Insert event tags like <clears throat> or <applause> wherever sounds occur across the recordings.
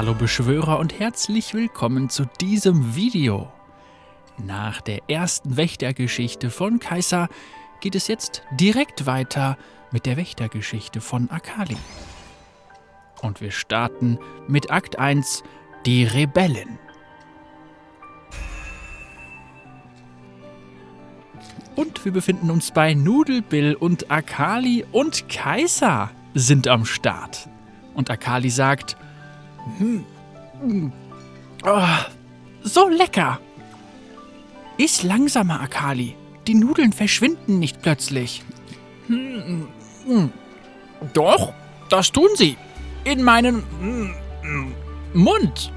Hallo Beschwörer und herzlich willkommen zu diesem Video. Nach der ersten Wächtergeschichte von Kaiser geht es jetzt direkt weiter mit der Wächtergeschichte von Akali. Und wir starten mit Akt 1, die Rebellen. Und wir befinden uns bei Nudelbill und Akali und Kaiser sind am Start. Und Akali sagt, so lecker. Iss langsamer, Akali. Die Nudeln verschwinden nicht plötzlich. Hm, hm, doch, das tun sie. In meinem hm, hm, Mund.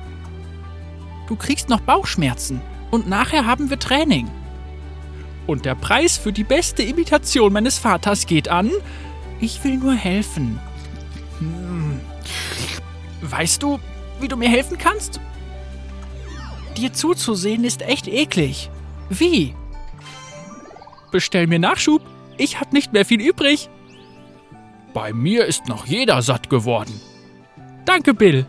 Du kriegst noch Bauchschmerzen und nachher haben wir Training. Und der Preis für die beste Imitation meines Vaters geht an. Ich will nur helfen. Weißt du, wie du mir helfen kannst? Dir zuzusehen ist echt eklig. Wie? Bestell mir Nachschub. Ich hab nicht mehr viel übrig. Bei mir ist noch jeder satt geworden. Danke, Bill.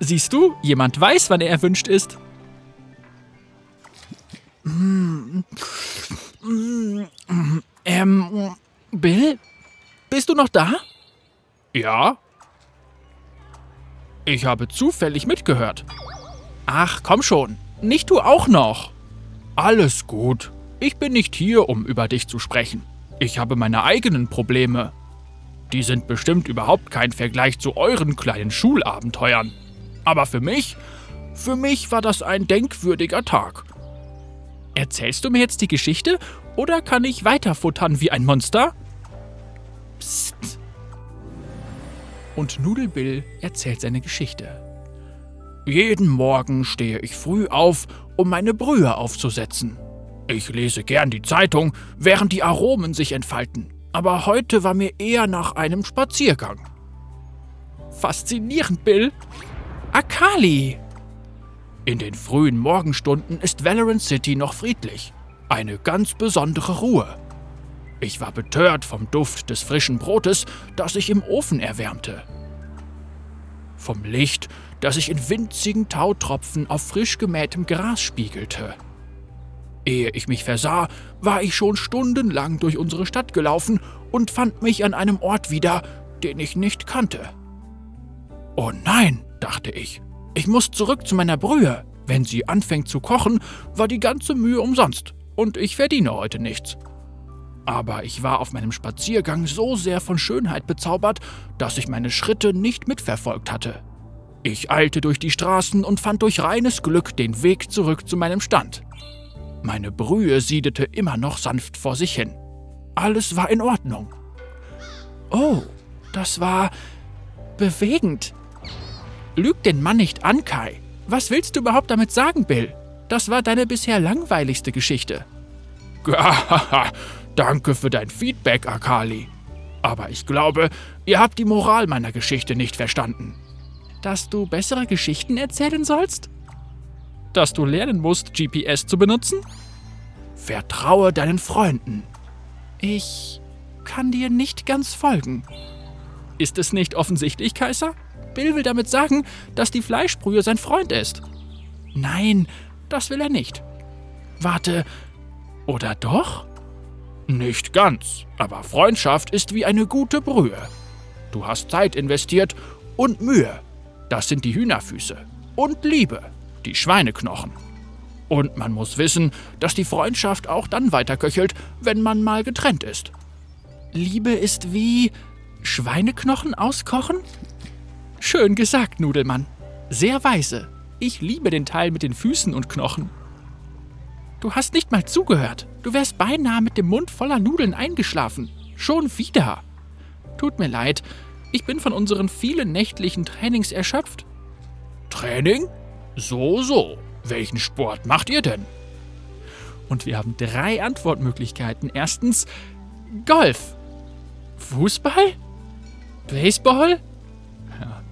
Siehst du, jemand weiß, wann er erwünscht ist. Ähm, Bill? Bist du noch da? Ja. Ich habe zufällig mitgehört. Ach, komm schon. Nicht du auch noch. Alles gut. Ich bin nicht hier, um über dich zu sprechen. Ich habe meine eigenen Probleme. Die sind bestimmt überhaupt kein Vergleich zu euren kleinen Schulabenteuern. Aber für mich, für mich war das ein denkwürdiger Tag. Erzählst du mir jetzt die Geschichte oder kann ich weiterfuttern wie ein Monster? Psst. Und Nudelbill erzählt seine Geschichte. Jeden Morgen stehe ich früh auf, um meine Brühe aufzusetzen. Ich lese gern die Zeitung, während die Aromen sich entfalten. Aber heute war mir eher nach einem Spaziergang. Faszinierend, Bill. Akali! In den frühen Morgenstunden ist Valorant City noch friedlich. Eine ganz besondere Ruhe. Ich war betört vom Duft des frischen Brotes, das sich im Ofen erwärmte. Vom Licht, das sich in winzigen Tautropfen auf frisch gemähtem Gras spiegelte. Ehe ich mich versah, war ich schon stundenlang durch unsere Stadt gelaufen und fand mich an einem Ort wieder, den ich nicht kannte. Oh nein, dachte ich, ich muss zurück zu meiner Brühe. Wenn sie anfängt zu kochen, war die ganze Mühe umsonst und ich verdiene heute nichts. Aber ich war auf meinem Spaziergang so sehr von Schönheit bezaubert, dass ich meine Schritte nicht mitverfolgt hatte. Ich eilte durch die Straßen und fand durch reines Glück den Weg zurück zu meinem Stand. Meine Brühe siedete immer noch sanft vor sich hin. Alles war in Ordnung. Oh, das war bewegend. Lüg den Mann nicht an, Kai. Was willst du überhaupt damit sagen, Bill? Das war deine bisher langweiligste Geschichte. <laughs> Danke für dein Feedback, Akali. Aber ich glaube, ihr habt die Moral meiner Geschichte nicht verstanden. Dass du bessere Geschichten erzählen sollst? Dass du lernen musst, GPS zu benutzen? Vertraue deinen Freunden. Ich kann dir nicht ganz folgen. Ist es nicht offensichtlich, Kaiser? Bill will damit sagen, dass die Fleischbrühe sein Freund ist. Nein, das will er nicht. Warte, oder doch? Nicht ganz, aber Freundschaft ist wie eine gute Brühe. Du hast Zeit investiert und Mühe. Das sind die Hühnerfüße. Und Liebe, die Schweineknochen. Und man muss wissen, dass die Freundschaft auch dann weiterköchelt, wenn man mal getrennt ist. Liebe ist wie Schweineknochen auskochen? Schön gesagt, Nudelmann. Sehr weise. Ich liebe den Teil mit den Füßen und Knochen. Du hast nicht mal zugehört. Du wärst beinahe mit dem Mund voller Nudeln eingeschlafen. Schon wieder. Tut mir leid. Ich bin von unseren vielen nächtlichen Trainings erschöpft. Training? So, so. Welchen Sport macht ihr denn? Und wir haben drei Antwortmöglichkeiten. Erstens Golf. Fußball? Baseball?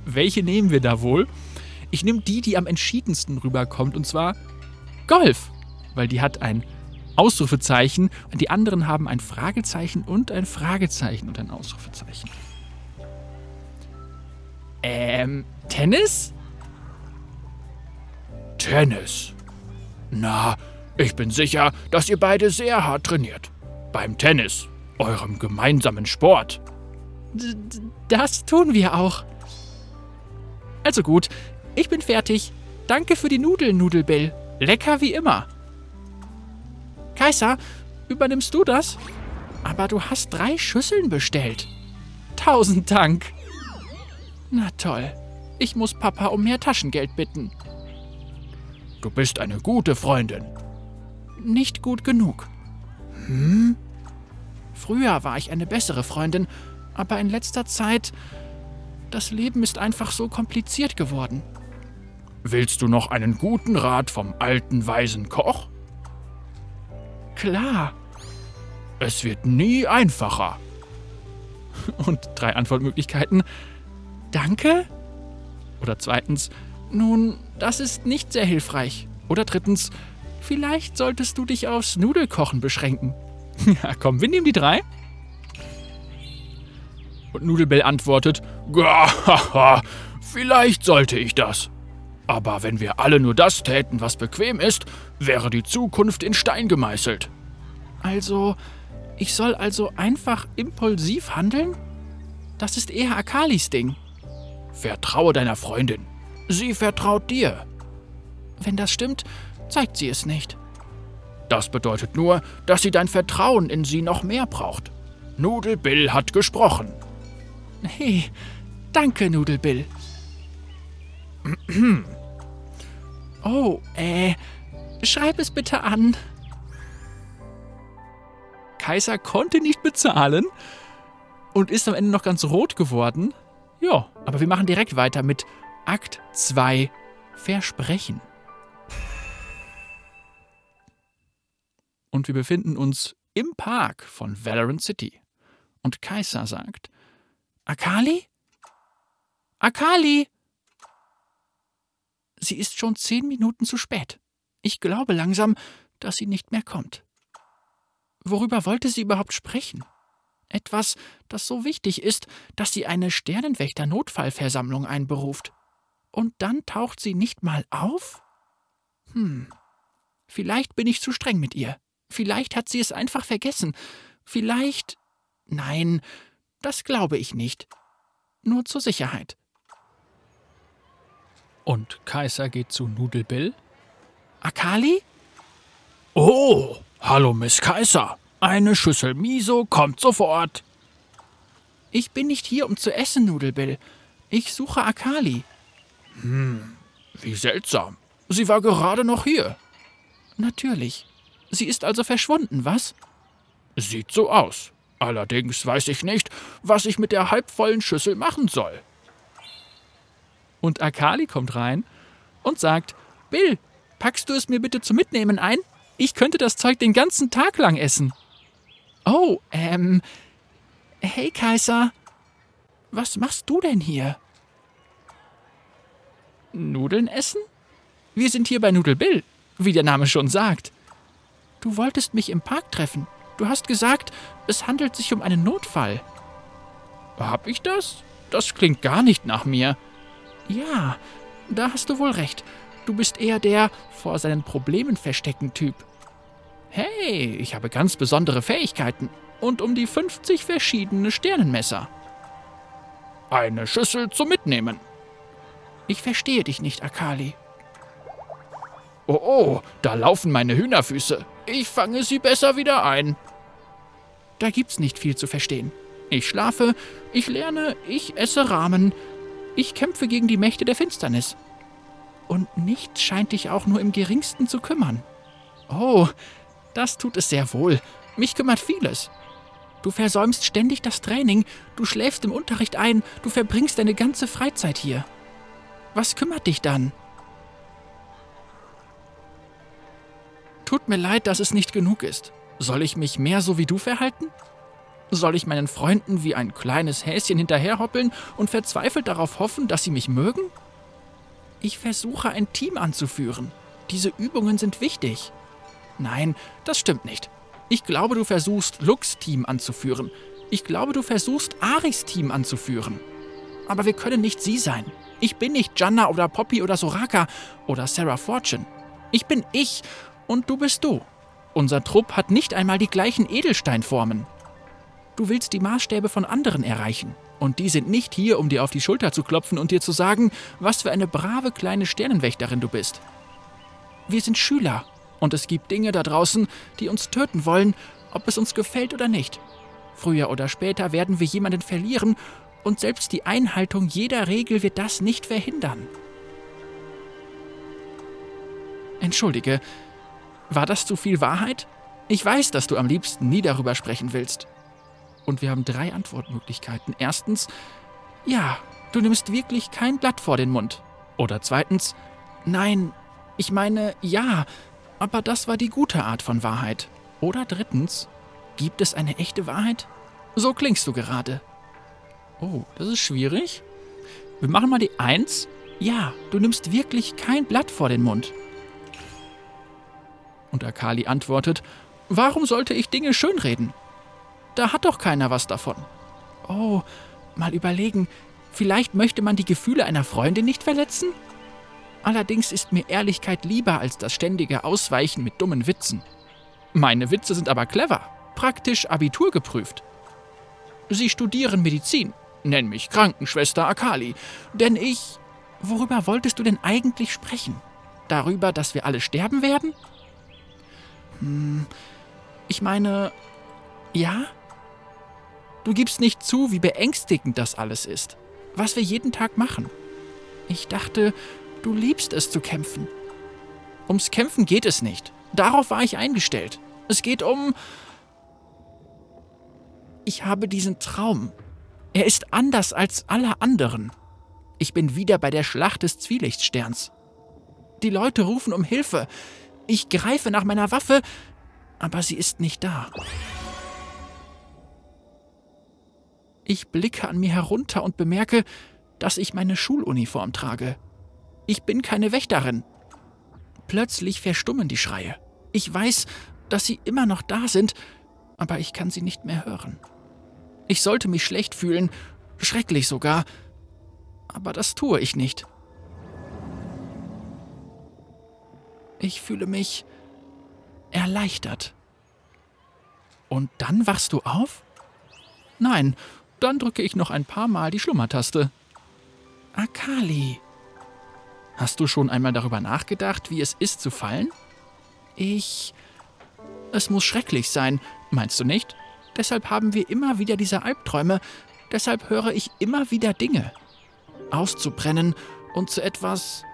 welche nehmen wir da wohl? Ich nehme die, die am entschiedensten rüberkommt, und zwar Golf, weil die hat ein Ausrufezeichen und die anderen haben ein Fragezeichen und ein Fragezeichen und ein Ausrufezeichen. Ähm, Tennis? Tennis. Na, ich bin sicher, dass ihr beide sehr hart trainiert. Beim Tennis, eurem gemeinsamen Sport. D das tun wir auch. Also gut, ich bin fertig. Danke für die Nudeln, Nudelbill. Lecker wie immer. Kaiser, übernimmst du das? Aber du hast drei Schüsseln bestellt. Tausend Dank. Na toll. Ich muss Papa um mehr Taschengeld bitten. Du bist eine gute Freundin. Nicht gut genug. Hm? Früher war ich eine bessere Freundin, aber in letzter Zeit. Das Leben ist einfach so kompliziert geworden. Willst du noch einen guten Rat vom alten weisen Koch? Klar. Es wird nie einfacher. <laughs> Und drei Antwortmöglichkeiten. Danke? Oder zweitens, nun, das ist nicht sehr hilfreich. Oder drittens, vielleicht solltest du dich aufs Nudelkochen beschränken. <laughs> ja, komm, wir nehmen die drei. Und Nudelbell antwortet, <laughs> vielleicht sollte ich das. Aber wenn wir alle nur das täten, was bequem ist, wäre die Zukunft in Stein gemeißelt. Also, ich soll also einfach impulsiv handeln? Das ist eher Akalis Ding. Vertraue deiner Freundin. Sie vertraut dir. Wenn das stimmt, zeigt sie es nicht. Das bedeutet nur, dass sie dein Vertrauen in sie noch mehr braucht. Nudelbill hat gesprochen. Hey, danke, Nudelbill. <clears throat> oh, äh, schreib es bitte an. Kaiser konnte nicht bezahlen und ist am Ende noch ganz rot geworden. Ja, aber wir machen direkt weiter mit Akt 2 Versprechen. Und wir befinden uns im Park von Valorant City. Und Kaiser sagt: Akali? Akali! Sie ist schon zehn Minuten zu spät. Ich glaube langsam, dass sie nicht mehr kommt. Worüber wollte sie überhaupt sprechen? Etwas, das so wichtig ist, dass sie eine Sternenwächter-Notfallversammlung einberuft. Und dann taucht sie nicht mal auf? Hm. Vielleicht bin ich zu streng mit ihr. Vielleicht hat sie es einfach vergessen. Vielleicht. Nein, das glaube ich nicht. Nur zur Sicherheit. Und Kaiser geht zu Nudelbill. Akali? Oh, hallo Miss Kaiser. Eine Schüssel Miso kommt sofort. Ich bin nicht hier, um zu essen, Nudelbill. Ich suche Akali. Hm, wie seltsam. Sie war gerade noch hier. Natürlich. Sie ist also verschwunden, was? Sieht so aus. Allerdings weiß ich nicht, was ich mit der halbvollen Schüssel machen soll. Und Akali kommt rein und sagt: Bill, packst du es mir bitte zum Mitnehmen ein? Ich könnte das Zeug den ganzen Tag lang essen. Oh, ähm. Hey, Kaiser. Was machst du denn hier? Nudeln essen? Wir sind hier bei Nudel Bill, wie der Name schon sagt. Du wolltest mich im Park treffen. Du hast gesagt, es handelt sich um einen Notfall. Hab ich das? Das klingt gar nicht nach mir. Ja, da hast du wohl recht. Du bist eher der vor seinen Problemen verstecken Typ. Hey, ich habe ganz besondere Fähigkeiten und um die 50 verschiedene Sternenmesser. Eine Schüssel zum Mitnehmen. Ich verstehe dich nicht, Akali. Oh oh, da laufen meine Hühnerfüße. Ich fange sie besser wieder ein. Da gibt's nicht viel zu verstehen. Ich schlafe, ich lerne, ich esse Rahmen, ich kämpfe gegen die Mächte der Finsternis. Und nichts scheint dich auch nur im geringsten zu kümmern. Oh, das tut es sehr wohl. Mich kümmert vieles. Du versäumst ständig das Training, du schläfst im Unterricht ein, du verbringst deine ganze Freizeit hier. Was kümmert dich dann? Tut mir leid, dass es nicht genug ist. Soll ich mich mehr so wie du verhalten? Soll ich meinen Freunden wie ein kleines Häschen hinterherhoppeln und verzweifelt darauf hoffen, dass sie mich mögen? Ich versuche ein Team anzuführen. Diese Übungen sind wichtig. Nein, das stimmt nicht. Ich glaube, du versuchst, Lux Team anzuführen. Ich glaube, du versuchst, Aris Team anzuführen. Aber wir können nicht sie sein. Ich bin nicht Janna oder Poppy oder Soraka oder Sarah Fortune. Ich bin ich und du bist du. Unser Trupp hat nicht einmal die gleichen Edelsteinformen. Du willst die Maßstäbe von anderen erreichen. Und die sind nicht hier, um dir auf die Schulter zu klopfen und dir zu sagen, was für eine brave kleine Sternenwächterin du bist. Wir sind Schüler und es gibt Dinge da draußen, die uns töten wollen, ob es uns gefällt oder nicht. Früher oder später werden wir jemanden verlieren und selbst die Einhaltung jeder Regel wird das nicht verhindern. Entschuldige, war das zu viel Wahrheit? Ich weiß, dass du am liebsten nie darüber sprechen willst. Und wir haben drei Antwortmöglichkeiten. Erstens, ja, du nimmst wirklich kein Blatt vor den Mund. Oder zweitens, nein, ich meine, ja, aber das war die gute Art von Wahrheit. Oder drittens, gibt es eine echte Wahrheit? So klingst du gerade. Oh, das ist schwierig. Wir machen mal die Eins. Ja, du nimmst wirklich kein Blatt vor den Mund. Und Akali antwortet, warum sollte ich Dinge schönreden? Da hat doch keiner was davon. Oh, mal überlegen, vielleicht möchte man die Gefühle einer Freundin nicht verletzen? Allerdings ist mir Ehrlichkeit lieber als das ständige Ausweichen mit dummen Witzen. Meine Witze sind aber clever, praktisch Abitur geprüft. Sie studieren Medizin. Nenn mich Krankenschwester Akali, denn ich. Worüber wolltest du denn eigentlich sprechen? Darüber, dass wir alle sterben werden? Hm, ich meine, ja? Du gibst nicht zu, wie beängstigend das alles ist, was wir jeden Tag machen. Ich dachte, Du liebst es zu kämpfen. Ums Kämpfen geht es nicht. Darauf war ich eingestellt. Es geht um... Ich habe diesen Traum. Er ist anders als alle anderen. Ich bin wieder bei der Schlacht des Zwielichtsterns. Die Leute rufen um Hilfe. Ich greife nach meiner Waffe, aber sie ist nicht da. Ich blicke an mir herunter und bemerke, dass ich meine Schuluniform trage. Ich bin keine Wächterin. Plötzlich verstummen die Schreie. Ich weiß, dass sie immer noch da sind, aber ich kann sie nicht mehr hören. Ich sollte mich schlecht fühlen, schrecklich sogar, aber das tue ich nicht. Ich fühle mich erleichtert. Und dann wachst du auf? Nein, dann drücke ich noch ein paar Mal die Schlummertaste. Akali. Hast du schon einmal darüber nachgedacht, wie es ist zu fallen? Ich. Es muss schrecklich sein, meinst du nicht? Deshalb haben wir immer wieder diese Albträume, deshalb höre ich immer wieder Dinge. Auszubrennen und zu etwas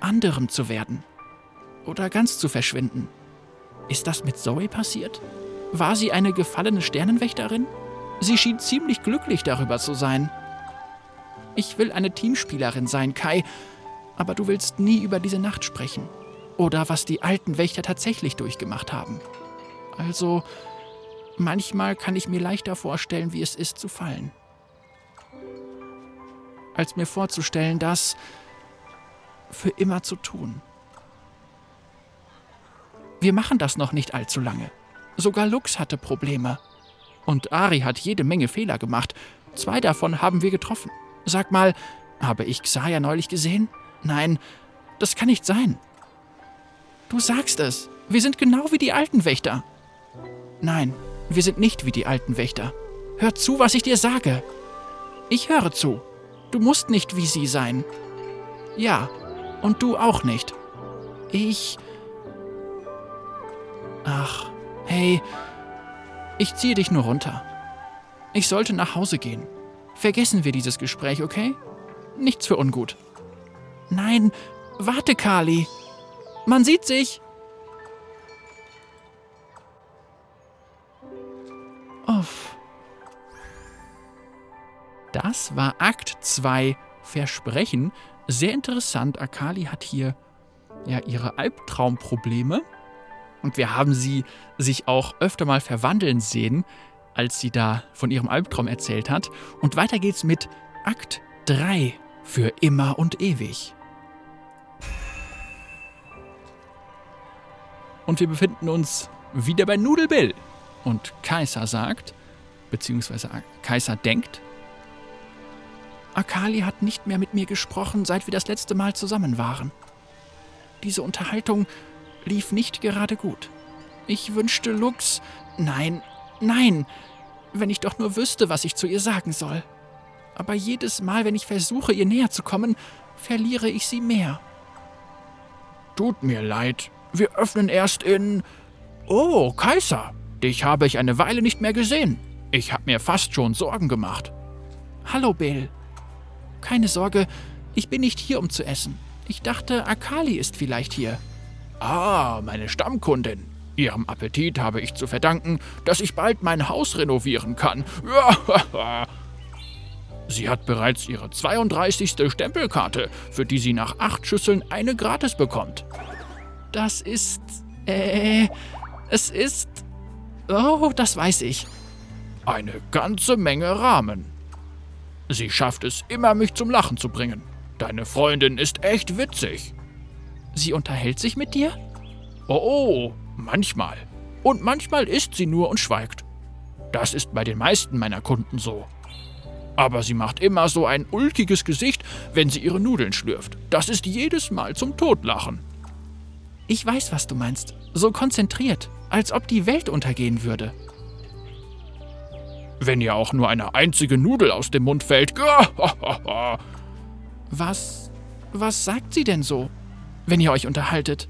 anderem zu werden. Oder ganz zu verschwinden. Ist das mit Zoe passiert? War sie eine gefallene Sternenwächterin? Sie schien ziemlich glücklich darüber zu sein. Ich will eine Teamspielerin sein, Kai, aber du willst nie über diese Nacht sprechen. Oder was die alten Wächter tatsächlich durchgemacht haben. Also, manchmal kann ich mir leichter vorstellen, wie es ist zu fallen. Als mir vorzustellen, das für immer zu tun. Wir machen das noch nicht allzu lange. Sogar Lux hatte Probleme. Und Ari hat jede Menge Fehler gemacht. Zwei davon haben wir getroffen. Sag mal, habe ich Xaya neulich gesehen? Nein, das kann nicht sein. Du sagst es. Wir sind genau wie die alten Wächter. Nein, wir sind nicht wie die alten Wächter. Hör zu, was ich dir sage. Ich höre zu. Du musst nicht wie sie sein. Ja, und du auch nicht. Ich... Ach, hey, ich ziehe dich nur runter. Ich sollte nach Hause gehen. Vergessen wir dieses Gespräch, okay? Nichts für ungut. Nein, warte, Kali. Man sieht sich. Uff. Das war Akt 2 Versprechen. Sehr interessant. Akali hat hier ja ihre Albtraumprobleme. Und wir haben sie sich auch öfter mal verwandeln sehen, als sie da von ihrem Albtraum erzählt hat. Und weiter geht's mit Akt 3 für immer und ewig. Und wir befinden uns wieder bei Nudelbill. Und Kaiser sagt, beziehungsweise Kaiser denkt, Akali hat nicht mehr mit mir gesprochen, seit wir das letzte Mal zusammen waren. Diese Unterhaltung lief nicht gerade gut. Ich wünschte Lux. Nein, nein, wenn ich doch nur wüsste, was ich zu ihr sagen soll. Aber jedes Mal, wenn ich versuche, ihr näher zu kommen, verliere ich sie mehr. Tut mir leid. Wir öffnen erst in. Oh, Kaiser, dich habe ich eine Weile nicht mehr gesehen. Ich habe mir fast schon Sorgen gemacht. Hallo, Bill. Keine Sorge, ich bin nicht hier, um zu essen. Ich dachte, Akali ist vielleicht hier. Ah, meine Stammkundin. Ihrem Appetit habe ich zu verdanken, dass ich bald mein Haus renovieren kann. <laughs> Sie hat bereits ihre 32. Stempelkarte, für die sie nach acht Schüsseln eine gratis bekommt. Das ist. Äh. Es ist. Oh, das weiß ich. Eine ganze Menge Rahmen. Sie schafft es immer, mich zum Lachen zu bringen. Deine Freundin ist echt witzig. Sie unterhält sich mit dir? Oh, oh, manchmal. Und manchmal isst sie nur und schweigt. Das ist bei den meisten meiner Kunden so. Aber sie macht immer so ein ulkiges Gesicht, wenn sie ihre Nudeln schlürft. Das ist jedes Mal zum Totlachen. Ich weiß, was du meinst. So konzentriert, als ob die Welt untergehen würde. Wenn ihr auch nur eine einzige Nudel aus dem Mund fällt. <laughs> was. Was sagt sie denn so, wenn ihr euch unterhaltet?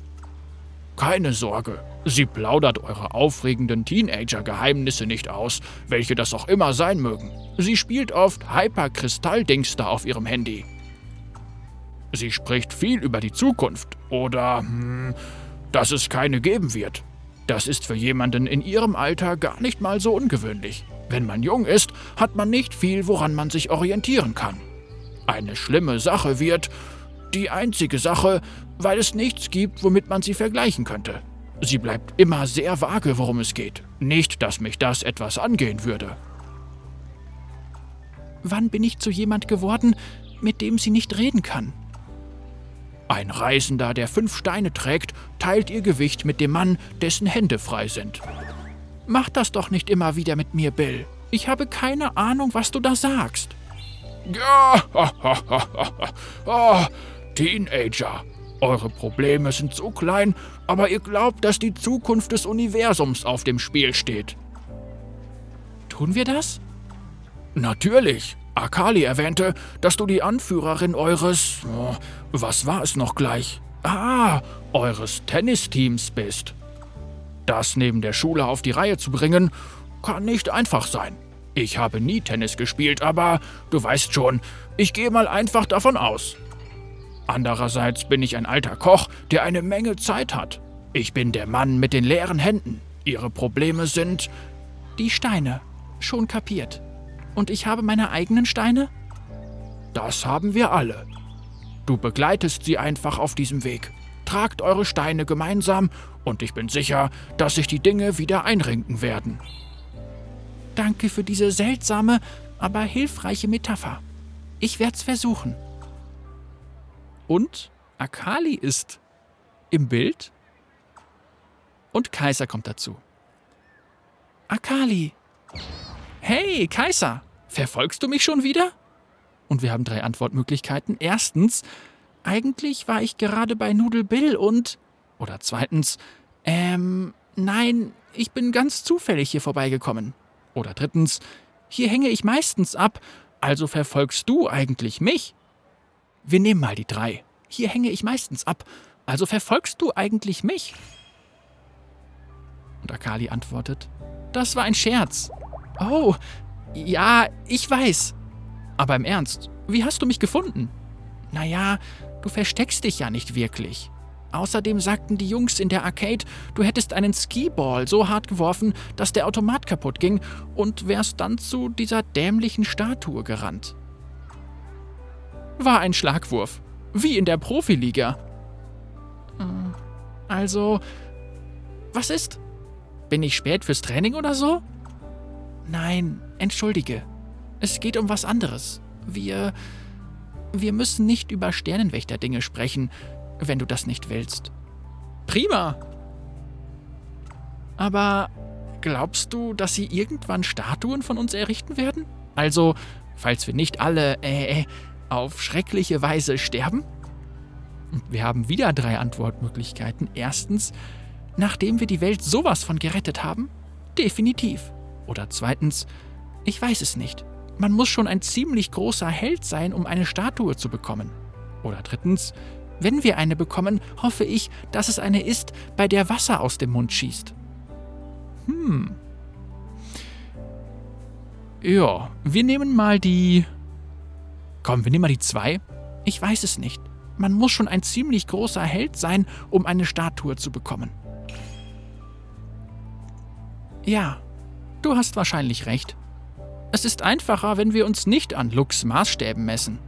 Keine Sorge, sie plaudert eure aufregenden Teenager-Geheimnisse nicht aus, welche das auch immer sein mögen. Sie spielt oft Hyper-Kristall-Dingster auf ihrem Handy. Sie spricht viel über die Zukunft oder, hm, dass es keine geben wird. Das ist für jemanden in ihrem Alter gar nicht mal so ungewöhnlich. Wenn man jung ist, hat man nicht viel, woran man sich orientieren kann. Eine schlimme Sache wird die einzige Sache, weil es nichts gibt, womit man sie vergleichen könnte. Sie bleibt immer sehr vage, worum es geht. Nicht, dass mich das etwas angehen würde. Wann bin ich zu jemand geworden, mit dem sie nicht reden kann? Ein Reisender, der fünf Steine trägt, teilt ihr Gewicht mit dem Mann, dessen Hände frei sind. Mach das doch nicht immer wieder mit mir, Bill. Ich habe keine Ahnung, was du da sagst. Ja, oh, Teenager. Eure Probleme sind so klein, aber ihr glaubt, dass die Zukunft des Universums auf dem Spiel steht. Tun wir das? Natürlich. Akali erwähnte, dass du die Anführerin eures. Oh, was war es noch gleich? Ah, eures Tennisteams bist. Das neben der Schule auf die Reihe zu bringen, kann nicht einfach sein. Ich habe nie Tennis gespielt, aber du weißt schon, ich gehe mal einfach davon aus. Andererseits bin ich ein alter Koch, der eine Menge Zeit hat. Ich bin der Mann mit den leeren Händen. Ihre Probleme sind die Steine. Schon kapiert. Und ich habe meine eigenen Steine? Das haben wir alle. Du begleitest sie einfach auf diesem Weg. Tragt eure Steine gemeinsam und ich bin sicher, dass sich die Dinge wieder einrenken werden. Danke für diese seltsame, aber hilfreiche Metapher. Ich werd's versuchen. Und Akali ist im Bild und Kaiser kommt dazu. Akali! Hey, Kaiser! Verfolgst du mich schon wieder? Und wir haben drei Antwortmöglichkeiten. Erstens, eigentlich war ich gerade bei Nudel Bill und. Oder zweitens, ähm, nein, ich bin ganz zufällig hier vorbeigekommen. Oder drittens, hier hänge ich meistens ab, also verfolgst du eigentlich mich? Wir nehmen mal die drei. Hier hänge ich meistens ab, also verfolgst du eigentlich mich? Und Akali antwortet, das war ein Scherz. Oh, ja, ich weiß. Aber im Ernst, wie hast du mich gefunden? Naja, du versteckst dich ja nicht wirklich. Außerdem sagten die Jungs in der Arcade, du hättest einen Skiball so hart geworfen, dass der Automat kaputt ging und wärst dann zu dieser dämlichen Statue gerannt. War ein Schlagwurf. Wie in der Profiliga. Hm, also, was ist? Bin ich spät fürs Training oder so? Nein, entschuldige. Es geht um was anderes. Wir. Wir müssen nicht über Sternenwächter-Dinge sprechen wenn du das nicht willst. Prima. Aber glaubst du, dass sie irgendwann Statuen von uns errichten werden? Also, falls wir nicht alle äh, auf schreckliche Weise sterben? Wir haben wieder drei Antwortmöglichkeiten. Erstens, nachdem wir die Welt sowas von gerettet haben? Definitiv. Oder zweitens, ich weiß es nicht. Man muss schon ein ziemlich großer Held sein, um eine Statue zu bekommen. Oder drittens, wenn wir eine bekommen, hoffe ich, dass es eine ist, bei der Wasser aus dem Mund schießt. Hm. Ja, wir nehmen mal die. Komm, wir nehmen mal die zwei. Ich weiß es nicht. Man muss schon ein ziemlich großer Held sein, um eine Statue zu bekommen. Ja, du hast wahrscheinlich recht. Es ist einfacher, wenn wir uns nicht an Lux Maßstäben messen.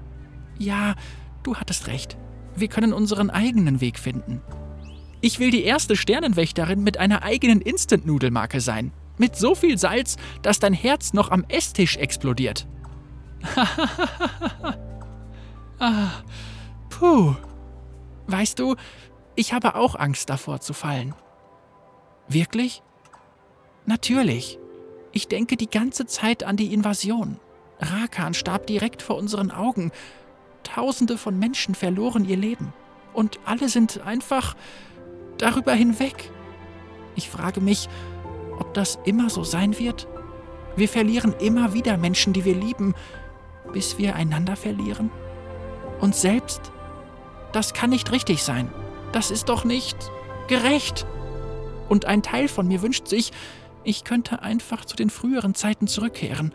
Ja, du hattest recht. Wir können unseren eigenen Weg finden. Ich will die erste Sternenwächterin mit einer eigenen Instant-Nudelmarke sein. Mit so viel Salz, dass dein Herz noch am Esstisch explodiert. <laughs> ah, puh. Weißt du, ich habe auch Angst davor zu fallen. Wirklich? Natürlich. Ich denke die ganze Zeit an die Invasion. Rakan starb direkt vor unseren Augen. Tausende von Menschen verloren ihr Leben. Und alle sind einfach darüber hinweg. Ich frage mich, ob das immer so sein wird. Wir verlieren immer wieder Menschen, die wir lieben, bis wir einander verlieren. Uns selbst. Das kann nicht richtig sein. Das ist doch nicht gerecht. Und ein Teil von mir wünscht sich, ich könnte einfach zu den früheren Zeiten zurückkehren,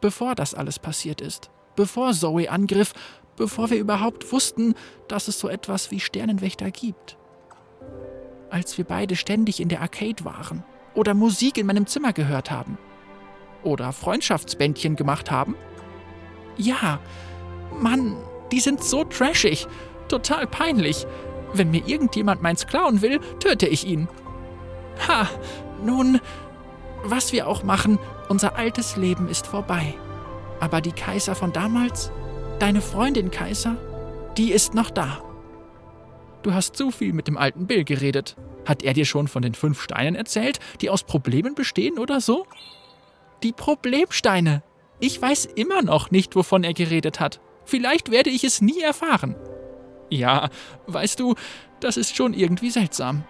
bevor das alles passiert ist, bevor Zoe angriff, bevor wir überhaupt wussten, dass es so etwas wie Sternenwächter gibt. Als wir beide ständig in der Arcade waren oder Musik in meinem Zimmer gehört haben oder Freundschaftsbändchen gemacht haben. Ja, Mann, die sind so trashig, total peinlich. Wenn mir irgendjemand meins klauen will, töte ich ihn. Ha, nun, was wir auch machen, unser altes Leben ist vorbei. Aber die Kaiser von damals, deine Freundin Kaiser, die ist noch da. Du hast zu viel mit dem alten Bill geredet. Hat er dir schon von den fünf Steinen erzählt, die aus Problemen bestehen oder so? Die Problemsteine. Ich weiß immer noch nicht, wovon er geredet hat. Vielleicht werde ich es nie erfahren. Ja, weißt du, das ist schon irgendwie seltsam.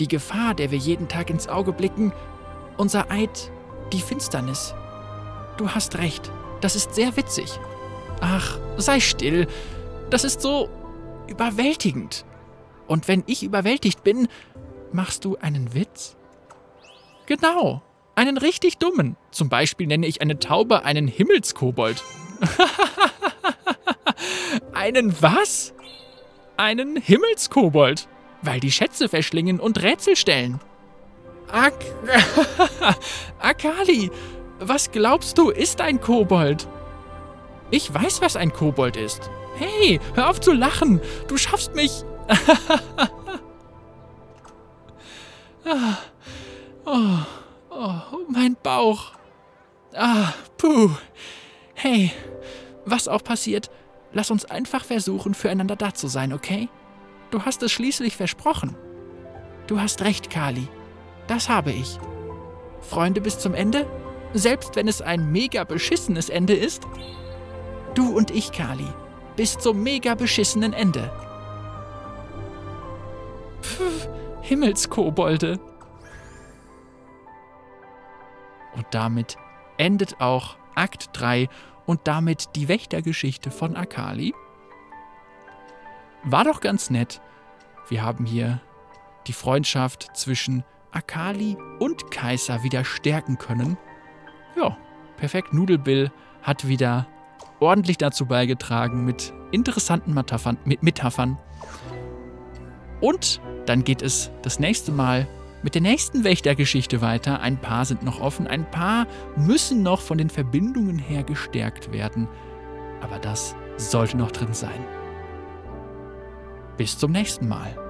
Die Gefahr, der wir jeden Tag ins Auge blicken, unser Eid, die Finsternis. Du hast recht, das ist sehr witzig. Ach, sei still. Das ist so überwältigend. Und wenn ich überwältigt bin, machst du einen Witz? Genau, einen richtig dummen. Zum Beispiel nenne ich eine Taube einen Himmelskobold. <laughs> einen was? Einen Himmelskobold, weil die Schätze verschlingen und Rätsel stellen. Ak <laughs> Akali, was glaubst du, ist ein Kobold? Ich weiß, was ein Kobold ist. Hey, hör auf zu lachen. Du schaffst mich. <laughs> ah, oh, oh, mein Bauch. Ah, puh. Hey, was auch passiert, lass uns einfach versuchen, füreinander da zu sein, okay? Du hast es schließlich versprochen. Du hast recht, Kali. Das habe ich. Freunde bis zum Ende? Selbst wenn es ein mega beschissenes Ende ist? Du und ich, Kali. Bis zum mega beschissenen Ende. Pff, Himmelskobolde. Und damit endet auch Akt 3 und damit die Wächtergeschichte von Akali. War doch ganz nett. Wir haben hier die Freundschaft zwischen Akali und Kaiser wieder stärken können. Ja, perfekt. Nudelbill hat wieder ordentlich dazu beigetragen mit interessanten Metaphern. Mit Metaphern. Und dann geht es das nächste Mal mit der nächsten Wächtergeschichte weiter. Ein paar sind noch offen, ein paar müssen noch von den Verbindungen her gestärkt werden. Aber das sollte noch drin sein. Bis zum nächsten Mal.